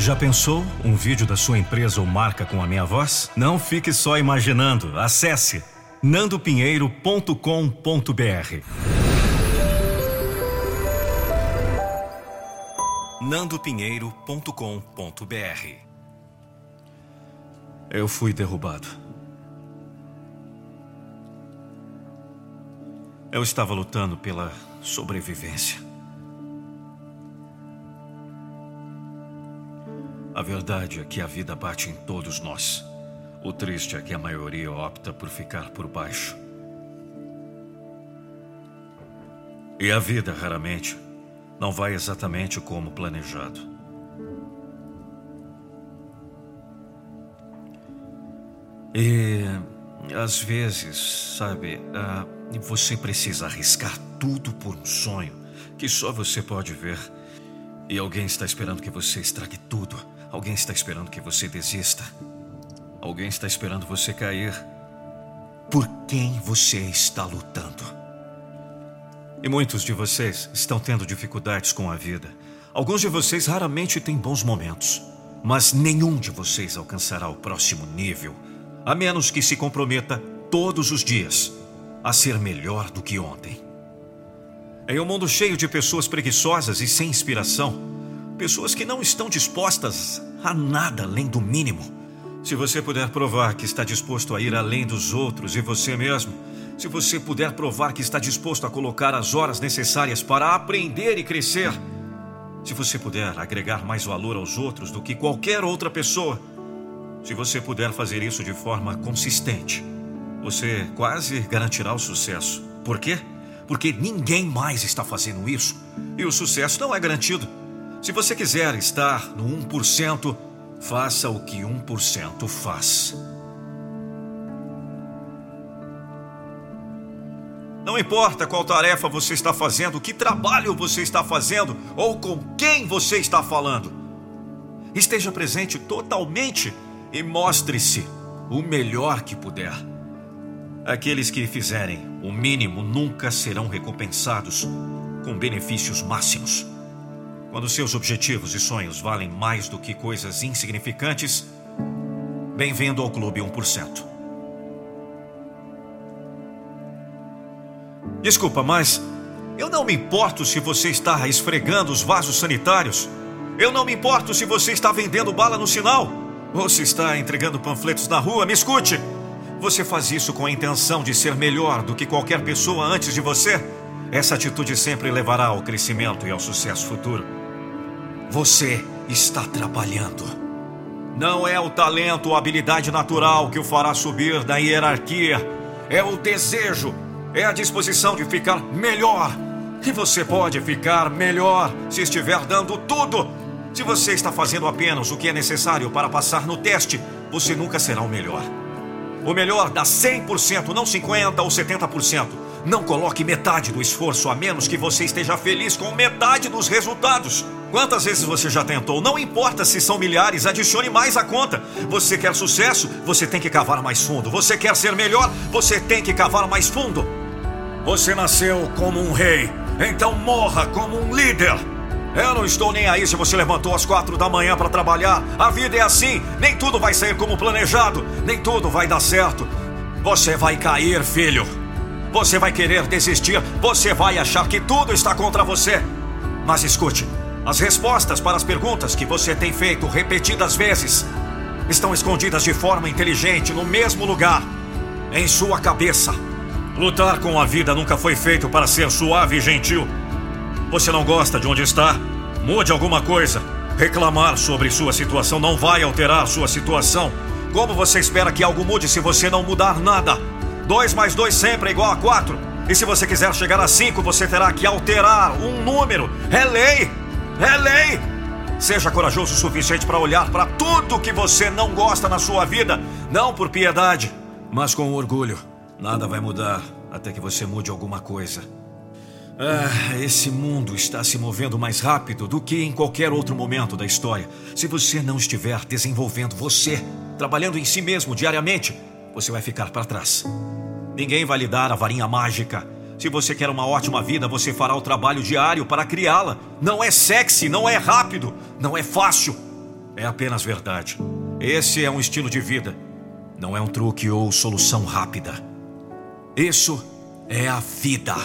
Já pensou um vídeo da sua empresa ou marca com a minha voz? Não fique só imaginando. Acesse nandopinheiro.com.br. nandopinheiro.com.br Eu fui derrubado. Eu estava lutando pela sobrevivência. A verdade é que a vida bate em todos nós. O triste é que a maioria opta por ficar por baixo. E a vida, raramente, não vai exatamente como planejado. E às vezes, sabe, uh, você precisa arriscar tudo por um sonho que só você pode ver. E alguém está esperando que você estrague tudo Alguém está esperando que você desista. Alguém está esperando você cair. Por quem você está lutando? E muitos de vocês estão tendo dificuldades com a vida. Alguns de vocês raramente têm bons momentos. Mas nenhum de vocês alcançará o próximo nível, a menos que se comprometa todos os dias a ser melhor do que ontem. Em um mundo cheio de pessoas preguiçosas e sem inspiração, Pessoas que não estão dispostas a nada além do mínimo. Se você puder provar que está disposto a ir além dos outros e você mesmo, se você puder provar que está disposto a colocar as horas necessárias para aprender e crescer, se você puder agregar mais valor aos outros do que qualquer outra pessoa, se você puder fazer isso de forma consistente, você quase garantirá o sucesso. Por quê? Porque ninguém mais está fazendo isso e o sucesso não é garantido. Se você quiser estar no 1%, faça o que 1% faz. Não importa qual tarefa você está fazendo, que trabalho você está fazendo ou com quem você está falando. Esteja presente totalmente e mostre-se o melhor que puder. Aqueles que fizerem o mínimo nunca serão recompensados com benefícios máximos. Quando seus objetivos e sonhos valem mais do que coisas insignificantes, bem-vindo ao Clube 1%. Desculpa, mas eu não me importo se você está esfregando os vasos sanitários. Eu não me importo se você está vendendo bala no sinal ou se está entregando panfletos na rua. Me escute. Você faz isso com a intenção de ser melhor do que qualquer pessoa antes de você? Essa atitude sempre levará ao crescimento e ao sucesso futuro. Você está trabalhando. Não é o talento ou habilidade natural que o fará subir na hierarquia. É o desejo, é a disposição de ficar melhor. E você pode ficar melhor se estiver dando tudo. Se você está fazendo apenas o que é necessário para passar no teste, você nunca será o melhor. O melhor dá 100%, não 50% ou 70%. Não coloque metade do esforço a menos que você esteja feliz com metade dos resultados. Quantas vezes você já tentou? Não importa se são milhares, adicione mais à conta. Você quer sucesso? Você tem que cavar mais fundo. Você quer ser melhor? Você tem que cavar mais fundo. Você nasceu como um rei, então morra como um líder. Eu não estou nem aí se você levantou às quatro da manhã para trabalhar. A vida é assim. Nem tudo vai sair como planejado. Nem tudo vai dar certo. Você vai cair, filho. Você vai querer desistir. Você vai achar que tudo está contra você. Mas escute. As respostas para as perguntas que você tem feito repetidas vezes estão escondidas de forma inteligente no mesmo lugar, em sua cabeça. Lutar com a vida nunca foi feito para ser suave e gentil. Você não gosta de onde está? Mude alguma coisa. Reclamar sobre sua situação não vai alterar sua situação. Como você espera que algo mude se você não mudar nada? 2 mais 2 sempre é igual a 4. E se você quiser chegar a 5, você terá que alterar um número. É lei! É lei! Seja corajoso o suficiente para olhar para tudo que você não gosta na sua vida, não por piedade, mas com orgulho. Nada vai mudar até que você mude alguma coisa. Ah, esse mundo está se movendo mais rápido do que em qualquer outro momento da história. Se você não estiver desenvolvendo você, trabalhando em si mesmo diariamente, você vai ficar para trás. Ninguém vai lhe dar a varinha mágica se você quer uma ótima vida, você fará o trabalho diário para criá-la. Não é sexy, não é rápido, não é fácil. É apenas verdade. Esse é um estilo de vida. Não é um truque ou solução rápida. Isso é a vida.